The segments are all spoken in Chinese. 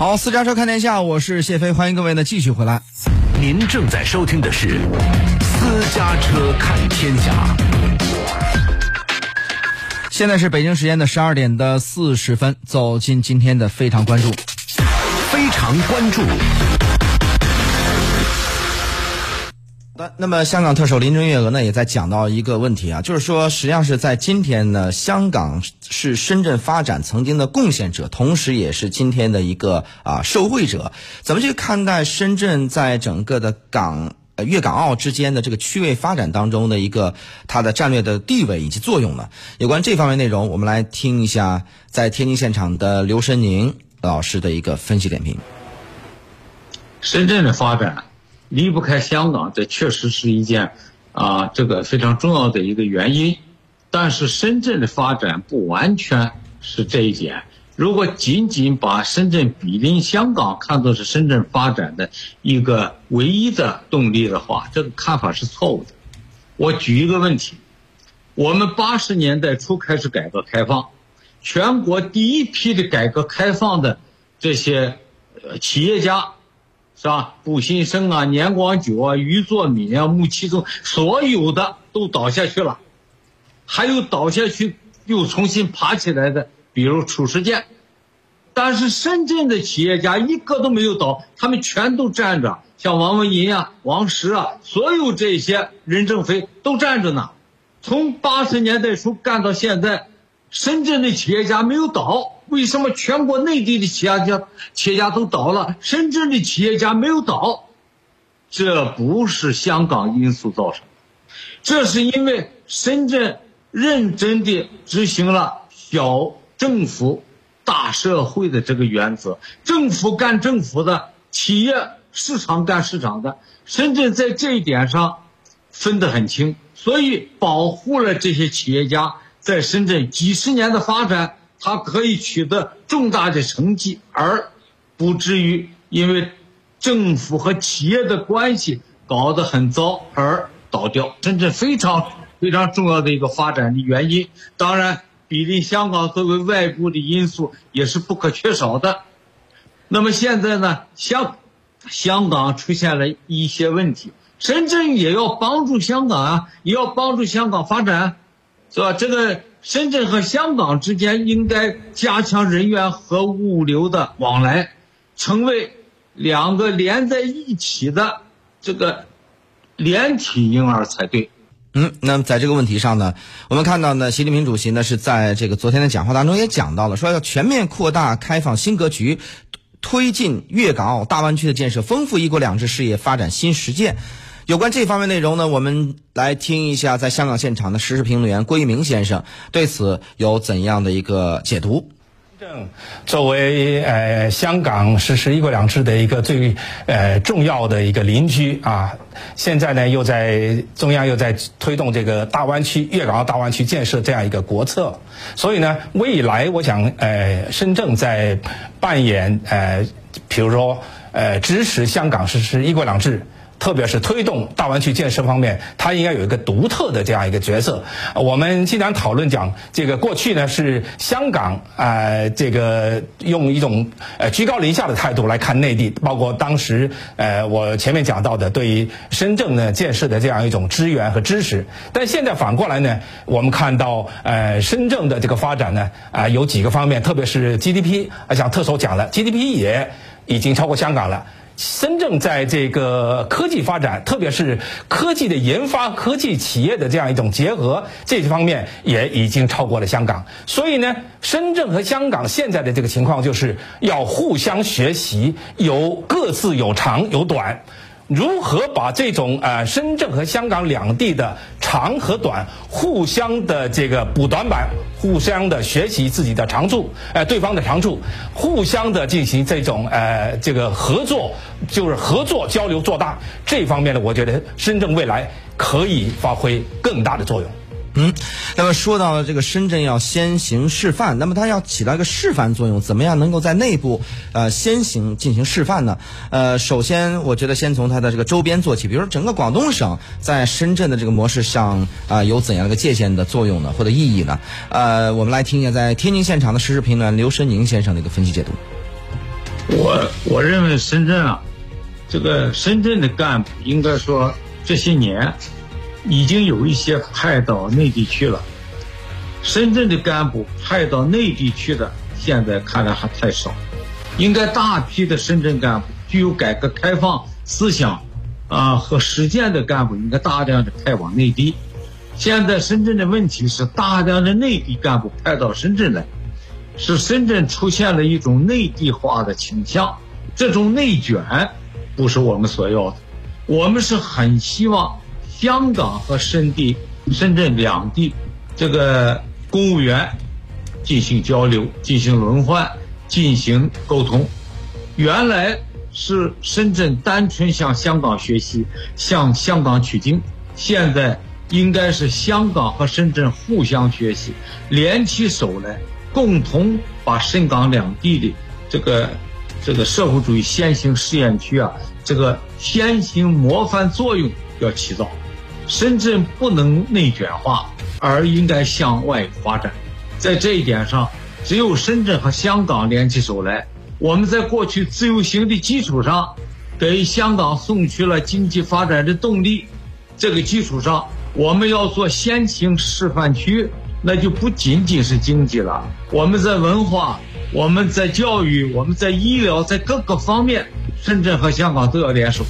好，私家车看天下，我是谢飞，欢迎各位呢继续回来。您正在收听的是《私家车看天下》。现在是北京时间的十二点的四十分，走进今天的非常关注。非常关注。那么，香港特首林郑月娥呢，也在讲到一个问题啊，就是说，实际上是在今天呢，香港是深圳发展曾经的贡献者，同时也是今天的一个啊受惠者。怎么去看待深圳在整个的港粤港澳之间的这个区位发展当中的一个它的战略的地位以及作用呢？有关这方面内容，我们来听一下在天津现场的刘申宁老师的一个分析点评。深圳的发展离不开香港，这确实是一件啊，这个非常重要的一个原因。但是深圳的发展不完全是这一点。如果仅仅把深圳比邻香港看作是深圳发展的一个唯一的动力的话，这个看法是错误的。我举一个问题：我们八十年代初开始改革开放，全国第一批的改革开放的这些呃企业家。是吧？步新生啊，年广久啊，余作敏啊，穆其中，所有的都倒下去了，还有倒下去又重新爬起来的，比如褚时健。但是深圳的企业家一个都没有倒，他们全都站着，像王文银啊、王石啊，所有这些任正非都站着呢。从八十年代初干到现在，深圳的企业家没有倒。为什么全国内地的企业家企业家都倒了，深圳的企业家没有倒？这不是香港因素造成，这是因为深圳认真地执行了小政府、大社会的这个原则，政府干政府的，企业市场干市场的。深圳在这一点上分得很清，所以保护了这些企业家在深圳几十年的发展。它可以取得重大的成绩，而不至于因为政府和企业的关系搞得很糟而倒掉。深圳非常非常重要的一个发展的原因，当然，比邻香港作为外部的因素也是不可缺少的。那么现在呢，香香港出现了一些问题，深圳也要帮助香港啊，也要帮助香港发展，是吧？这个。深圳和香港之间应该加强人员和物流的往来，成为两个连在一起的这个连体婴儿才对。嗯，那么在这个问题上呢，我们看到呢，习近平主席呢是在这个昨天的讲话当中也讲到了，说要全面扩大开放新格局，推进粤港澳大湾区的建设，丰富一国两制事业发展新实践。有关这方面内容呢，我们来听一下在香港现场的时事评论员郭一鸣先生对此有怎样的一个解读。正作为呃香港实施一国两制的一个最呃重要的一个邻居啊，现在呢又在中央又在推动这个大湾区粤港澳大湾区建设这样一个国策，所以呢未来我想呃深圳在扮演呃比如说呃支持香港实施一国两制。特别是推动大湾区建设方面，它应该有一个独特的这样一个角色。我们经常讨论讲，这个过去呢是香港啊，这个用一种呃居高临下的态度来看内地，包括当时呃我前面讲到的对于深圳呢建设的这样一种支援和支持。但现在反过来呢，我们看到呃深圳的这个发展呢啊有几个方面，特别是 GDP，啊像特首讲了，GDP 也已经超过香港了。深圳在这个科技发展，特别是科技的研发、科技企业的这样一种结合，这些方面也已经超过了香港。所以呢，深圳和香港现在的这个情况就是要互相学习，有各自有长有短。如何把这种呃深圳和香港两地的长和短互相的这个补短板，互相的学习自己的长处，呃对方的长处，互相的进行这种呃这个合作，就是合作交流做大这方面呢，我觉得深圳未来可以发挥更大的作用。嗯，那么说到了这个深圳要先行示范，那么它要起到一个示范作用，怎么样能够在内部呃先行进行示范呢？呃，首先我觉得先从它的这个周边做起，比如说整个广东省在深圳的这个模式上啊有怎样的一个借鉴的作用呢，或者意义呢？呃，我们来听一下在天津现场的时事评论刘申宁先生的一个分析解读。我我认为深圳啊，这个深圳的干部应该说这些年已经有一些派到内地去了。深圳的干部派到内地去的，现在看来还太少。应该大批的深圳干部具有改革开放思想啊和实践的干部，应该大量的派往内地。现在深圳的问题是，大量的内地干部派到深圳来，使深圳出现了一种内地化的倾向。这种内卷不是我们所要的，我们是很希望香港和深地、深圳两地这个公务员进行交流、进行轮换、进行沟通。原来是深圳单纯向香港学习、向香港取经，现在。应该是香港和深圳互相学习，联起手来，共同把深港两地的这个这个社会主义先行试验区啊，这个先行模范作用要起到。深圳不能内卷化，而应该向外发展。在这一点上，只有深圳和香港联起手来，我们在过去自由行的基础上，给香港送去了经济发展的动力。这个基础上。我们要做先行示范区，那就不仅仅是经济了。我们在文化，我们在教育，我们在医疗，在各个方面，深圳和香港都要联手，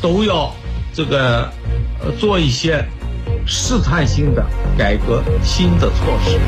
都要这个做一些试探性的改革、新的措施。